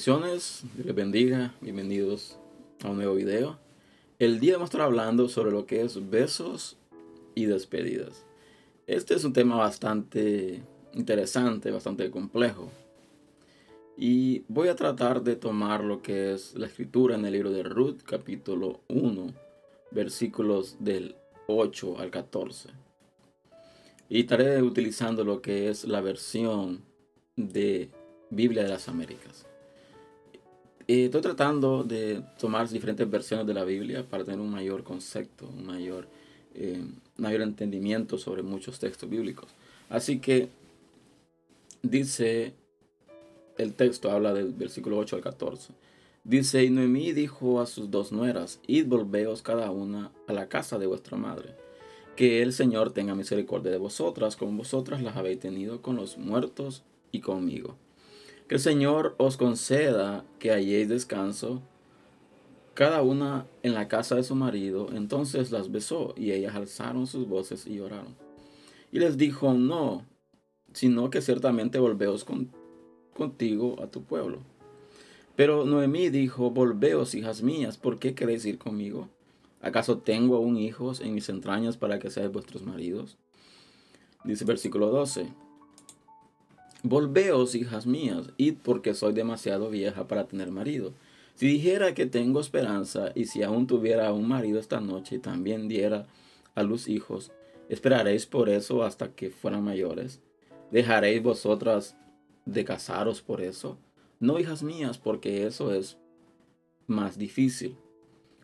Bendiciones, Dios les bendiga, bienvenidos a un nuevo video. El día vamos a estar hablando sobre lo que es besos y despedidas. Este es un tema bastante interesante, bastante complejo. Y voy a tratar de tomar lo que es la escritura en el libro de Ruth, capítulo 1, versículos del 8 al 14. Y estaré utilizando lo que es la versión de Biblia de las Américas. Eh, estoy tratando de tomar diferentes versiones de la Biblia para tener un mayor concepto, un mayor, eh, mayor entendimiento sobre muchos textos bíblicos. Así que dice, el texto habla del versículo 8 al 14. Dice, y Noemí dijo a sus dos nueras, id volveos cada una a la casa de vuestra madre, que el Señor tenga misericordia de vosotras, como vosotras las habéis tenido con los muertos y conmigo. Que el Señor os conceda que halléis descanso, cada una en la casa de su marido. Entonces las besó y ellas alzaron sus voces y lloraron. Y les dijo, no, sino que ciertamente volveos contigo a tu pueblo. Pero Noemí dijo, volveos, hijas mías, ¿por qué queréis ir conmigo? ¿Acaso tengo aún hijos en mis entrañas para que seáis vuestros maridos? Dice versículo 12. Volveos, hijas mías, id porque soy demasiado vieja para tener marido. Si dijera que tengo esperanza, y si aún tuviera un marido esta noche y también diera a luz hijos, ¿esperaréis por eso hasta que fueran mayores? ¿Dejaréis vosotras de casaros por eso? No, hijas mías, porque eso es más difícil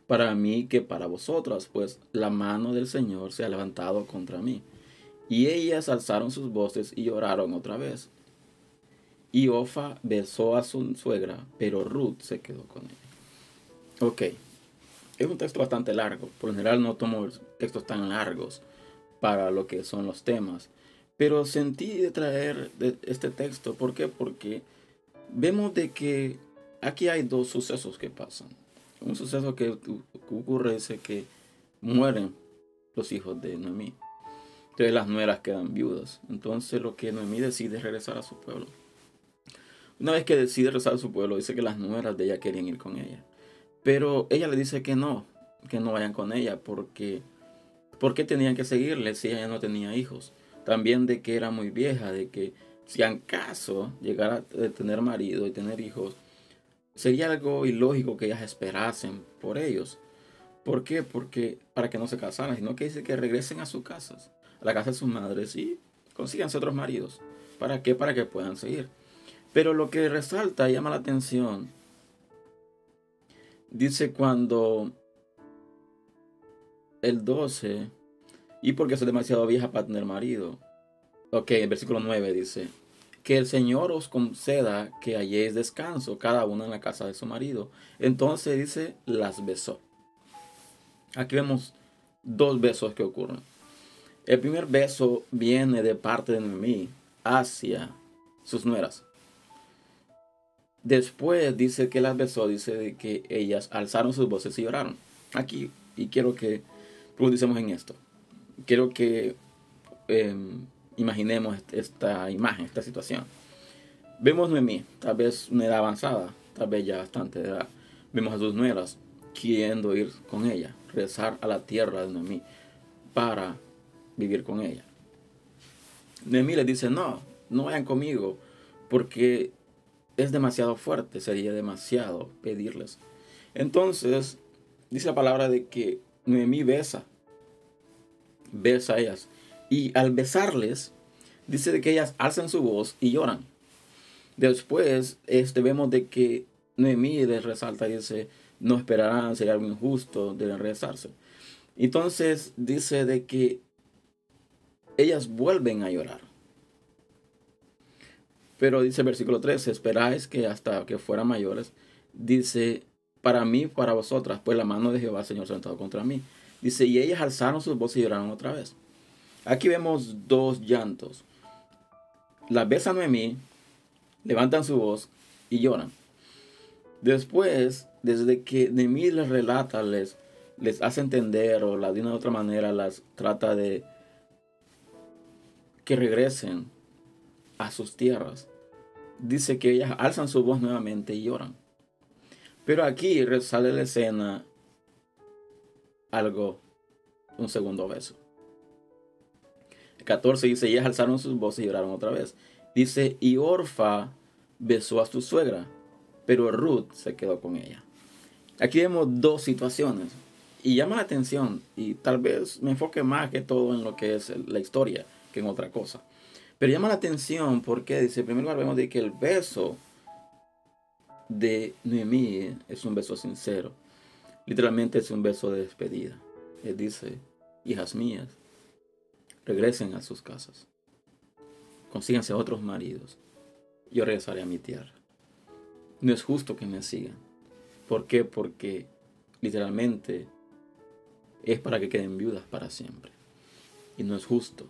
para mí que para vosotras, pues la mano del Señor se ha levantado contra mí. Y ellas alzaron sus voces y lloraron otra vez. Y Ofa besó a su suegra, pero Ruth se quedó con ella. Ok, es un texto bastante largo. Por lo general no tomo textos tan largos para lo que son los temas. Pero sentí de traer este texto. ¿Por qué? Porque vemos de que aquí hay dos sucesos que pasan. Un suceso que ocurre es que mueren los hijos de Noemí. Entonces las nueras quedan viudas. Entonces lo que Noemí decide es regresar a su pueblo. Una vez que decide rezar a su pueblo, dice que las nueras de ella querían ir con ella. Pero ella le dice que no, que no vayan con ella, porque qué tenían que seguirle si ella no tenía hijos. También de que era muy vieja, de que si en caso llegara a tener marido y tener hijos, sería algo ilógico que ellas esperasen por ellos. ¿Por qué? Porque para que no se casaran, sino que dice que regresen a sus casas, a la casa de sus madres y consíganse otros maridos. ¿Para qué? Para que puedan seguir. Pero lo que resalta, llama la atención, dice cuando el 12, y porque soy demasiado vieja para tener marido. Ok, el versículo 9 dice, que el Señor os conceda que halléis descanso cada una en la casa de su marido. Entonces dice, las besó. Aquí vemos dos besos que ocurren. El primer beso viene de parte de mí hacia sus nueras. Después dice que las besó, dice que ellas alzaron sus voces y lloraron. Aquí, y quiero que profundicemos en esto. Quiero que em, imaginemos esta imagen, esta situación. Vemos a Noemí, tal vez una edad avanzada, tal vez ya bastante edad. Vemos a sus nueras queriendo ir con ella, rezar a la tierra de Noemí para vivir con ella. Noemí le dice, no, no vayan conmigo, porque es demasiado fuerte, sería demasiado pedirles. Entonces, dice la palabra de que Noemí besa, besa a ellas. Y al besarles, dice de que ellas alzan su voz y lloran. Después, este, vemos de que Noemí les resalta y dice, no esperarán, sería algo injusto de rezarse. Entonces dice de que ellas vuelven a llorar. Pero dice el versículo 13, esperáis que hasta que fueran mayores, dice, para mí, para vosotras, pues la mano de Jehová, Señor, se contra mí. Dice, y ellas alzaron sus voces y lloraron otra vez. Aquí vemos dos llantos. Las besan a mí, levantan su voz y lloran. Después, desde que Noemí les relata, les, les hace entender o la, de una u otra manera las trata de que regresen a sus tierras. dice que ellas alzan su voz nuevamente y lloran. Pero aquí sale la escena algo, un segundo beso. El 14 dice, ellas alzaron sus voces y lloraron otra vez. Dice, y Orfa besó a su suegra, pero Ruth se quedó con ella. Aquí vemos dos situaciones y llama la atención y tal vez me enfoque más que todo en lo que es la historia que en otra cosa. Pero llama la atención porque dice, en primer lugar vemos de que el beso de Noemí es un beso sincero. Literalmente es un beso de despedida. Él dice, hijas mías, regresen a sus casas. Consíganse otros maridos. Yo regresaré a mi tierra. No es justo que me sigan. ¿Por qué? Porque literalmente es para que queden viudas para siempre. Y no es justo.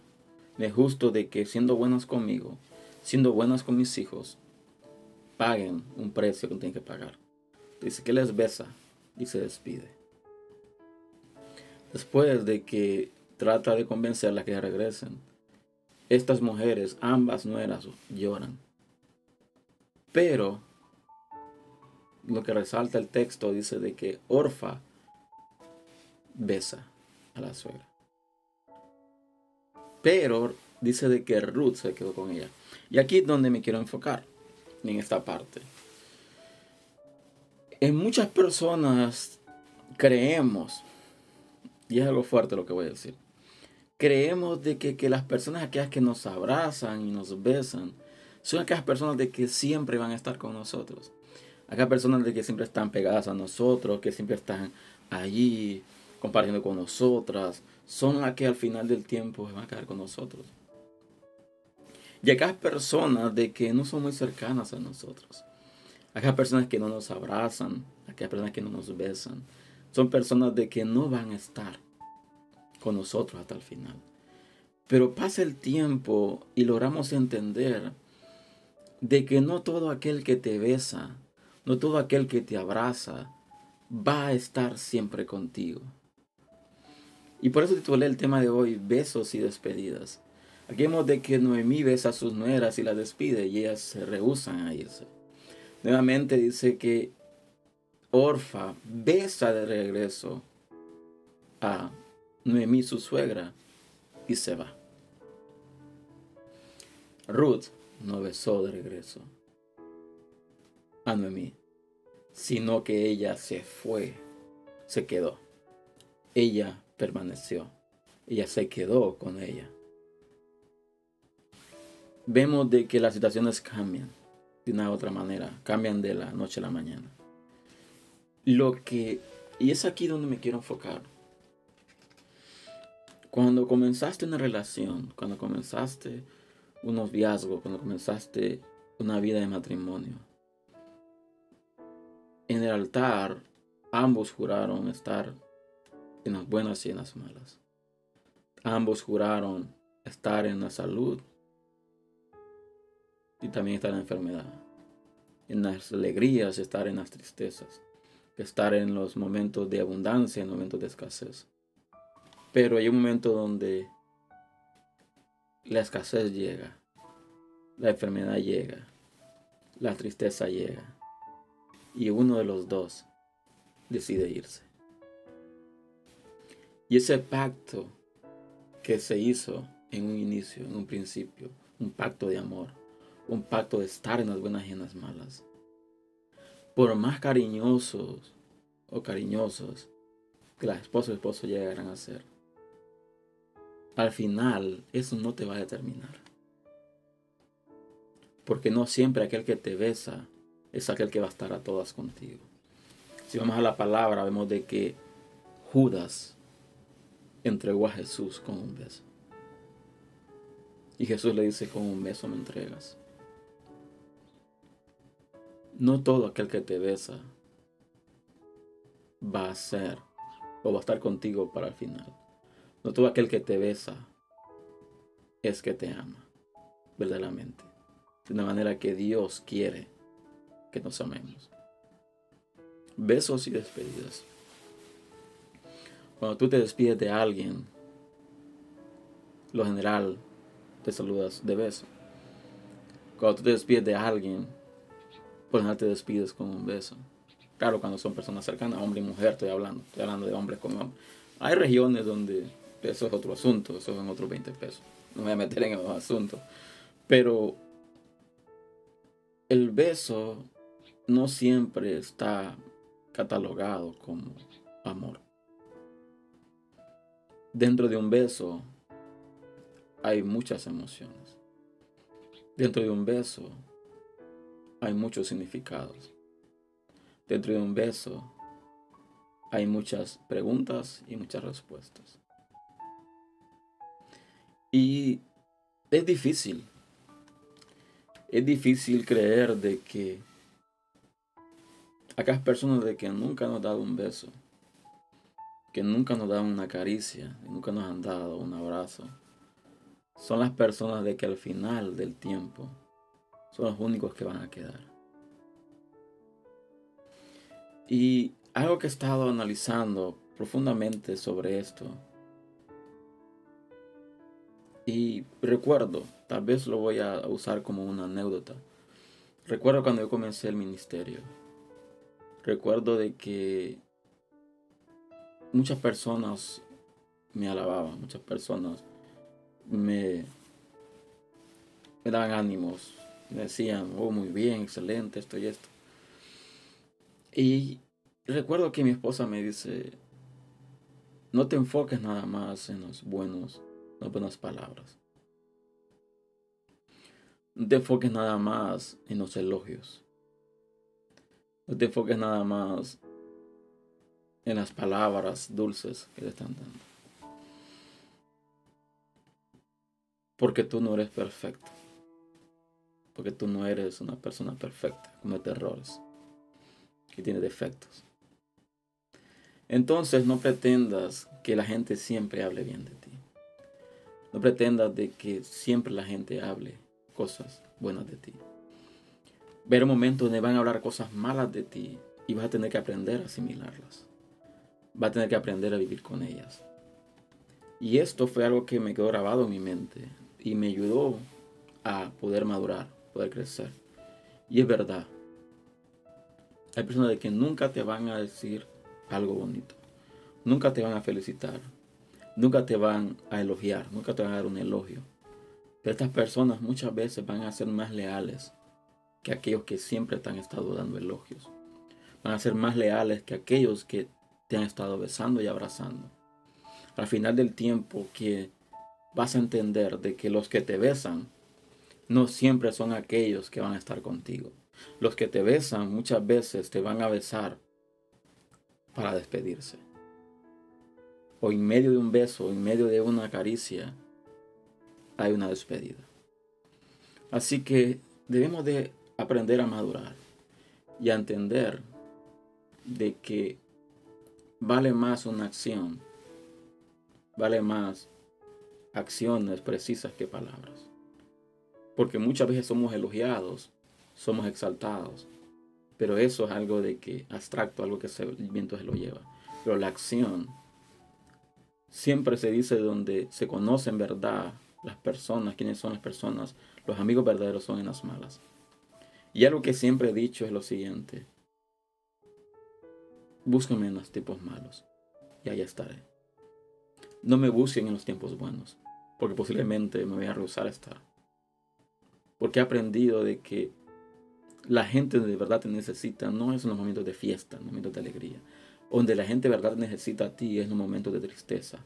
Es justo de que siendo buenas conmigo, siendo buenas con mis hijos, paguen un precio que tienen que pagar. Dice que les besa y se despide. Después de que trata de convencerlas que regresen, estas mujeres, ambas nueras, lloran. Pero lo que resalta el texto dice de que Orfa besa a la suegra. Pero dice de que Ruth se quedó con ella. Y aquí es donde me quiero enfocar, en esta parte. En muchas personas creemos, y es algo fuerte lo que voy a decir, creemos de que, que las personas aquellas que nos abrazan y nos besan, son aquellas personas de que siempre van a estar con nosotros. Aquellas personas de que siempre están pegadas a nosotros, que siempre están allí compartiendo con nosotras, son las que al final del tiempo van a quedar con nosotros. Y aquellas personas de que no son muy cercanas a nosotros, aquellas personas que no nos abrazan, aquellas personas que no nos besan, son personas de que no van a estar con nosotros hasta el final. Pero pasa el tiempo y logramos entender de que no todo aquel que te besa, no todo aquel que te abraza, va a estar siempre contigo. Y por eso titulé el tema de hoy, besos y despedidas. Aquí vemos de que Noemí besa a sus nueras y las despide y ellas se rehusan a irse. Nuevamente dice que Orfa besa de regreso a Noemí, su suegra, y se va. Ruth no besó de regreso a Noemí, sino que ella se fue, se quedó. Ella permaneció. Ella se quedó con ella. Vemos de que las situaciones cambian de una u otra manera, cambian de la noche a la mañana. Lo que, y es aquí donde me quiero enfocar. Cuando comenzaste una relación, cuando comenzaste un noviazgo, cuando comenzaste una vida de matrimonio, en el altar ambos juraron estar en las buenas y en las malas. Ambos juraron estar en la salud y también estar en la enfermedad. En las alegrías, estar en las tristezas. Estar en los momentos de abundancia, en momentos de escasez. Pero hay un momento donde la escasez llega, la enfermedad llega, la tristeza llega. Y uno de los dos decide irse. Y ese pacto que se hizo en un inicio, en un principio, un pacto de amor, un pacto de estar en las buenas y en las malas. Por más cariñosos o cariñosos que las esposas y esposos llegarán a ser, al final eso no te va a determinar. Porque no siempre aquel que te besa es aquel que va a estar a todas contigo. Si vamos a la palabra, vemos de que Judas entregó a Jesús con un beso. Y Jesús le dice, con un beso me entregas. No todo aquel que te besa va a ser o va a estar contigo para el final. No todo aquel que te besa es que te ama verdaderamente. De una manera que Dios quiere que nos amemos. Besos y despedidas. Cuando tú te despides de alguien, lo general te saludas de beso. Cuando tú te despides de alguien, pues no te despides con un beso. Claro, cuando son personas cercanas, hombre y mujer, estoy hablando. Estoy hablando de hombres con hombres. Hay regiones donde eso es otro asunto, eso son otros 20 pesos. No me voy a meter en esos asuntos. Pero el beso no siempre está catalogado como amor. Dentro de un beso hay muchas emociones. Dentro de un beso hay muchos significados. Dentro de un beso hay muchas preguntas y muchas respuestas. Y es difícil. Es difícil creer de que acá personas de que nunca nos han dado un beso, que nunca nos dan una caricia, nunca nos han dado un abrazo, son las personas de que al final del tiempo son los únicos que van a quedar. Y algo que he estado analizando profundamente sobre esto, y recuerdo, tal vez lo voy a usar como una anécdota, recuerdo cuando yo comencé el ministerio, recuerdo de que muchas personas me alababan, muchas personas me, daban ánimos, me decían, oh, muy bien, excelente, esto y esto. Y recuerdo que mi esposa me dice, no te enfoques nada más en los buenos, las buenas palabras. No te enfoques nada más en los elogios. No te enfoques nada más en las palabras dulces que te están dando. Porque tú no eres perfecto. Porque tú no eres una persona perfecta. Comete errores. Que tiene defectos. Entonces no pretendas que la gente siempre hable bien de ti. No pretendas de que siempre la gente hable cosas buenas de ti. Ver un momento donde van a hablar cosas malas de ti y vas a tener que aprender a asimilarlas. Vas a tener que aprender a vivir con ellas. Y esto fue algo que me quedó grabado en mi mente y me ayudó a poder madurar, poder crecer. Y es verdad. Hay personas de que nunca te van a decir algo bonito. Nunca te van a felicitar. Nunca te van a elogiar. Nunca te van a dar un elogio. Pero estas personas muchas veces van a ser más leales que aquellos que siempre te han estado dando elogios. Van a ser más leales que aquellos que te han estado besando y abrazando. Al final del tiempo que vas a entender de que los que te besan no siempre son aquellos que van a estar contigo. Los que te besan muchas veces te van a besar para despedirse. O en medio de un beso, en medio de una caricia, hay una despedida. Así que debemos de aprender a madurar y a entender de que vale más una acción, vale más acciones precisas que palabras. Porque muchas veces somos elogiados, somos exaltados, pero eso es algo de que abstracto, algo que el viento se lo lleva. Pero la acción siempre se dice donde se conocen verdad las personas, quiénes son las personas, los amigos verdaderos son en las malas. Y algo que siempre he dicho es lo siguiente. Búsquenme en los tiempos malos y ahí estaré. No me busquen en los tiempos buenos porque posiblemente me voy a rehusar a estar. Porque he aprendido de que la gente de verdad te necesita no es en los momentos de fiesta, en los momentos de alegría. Donde la gente de verdad necesita a ti es en los momentos de tristeza,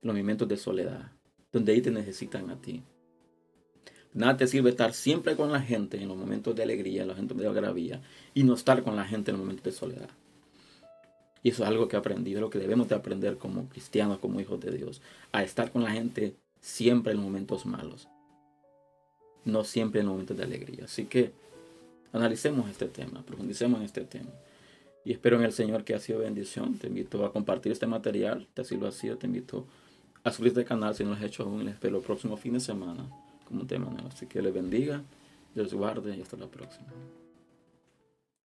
en los momentos de soledad, donde ahí te necesitan a ti. Nada te sirve estar siempre con la gente en los momentos de alegría, en los momentos de agravía, y no estar con la gente en los momentos de soledad. Y eso es algo que he aprendido, lo que debemos de aprender como cristianos, como hijos de Dios, a estar con la gente siempre en momentos malos, no siempre en momentos de alegría. Así que analicemos este tema, profundicemos en este tema. Y espero en el Señor que ha sido bendición. Te invito a compartir este material, te así lo ha sido. Te invito a suscribirte al canal si no lo has hecho aún. Les espero el próximo fin de semana como un tema nuevo. Así que les bendiga, les guarde y hasta la próxima.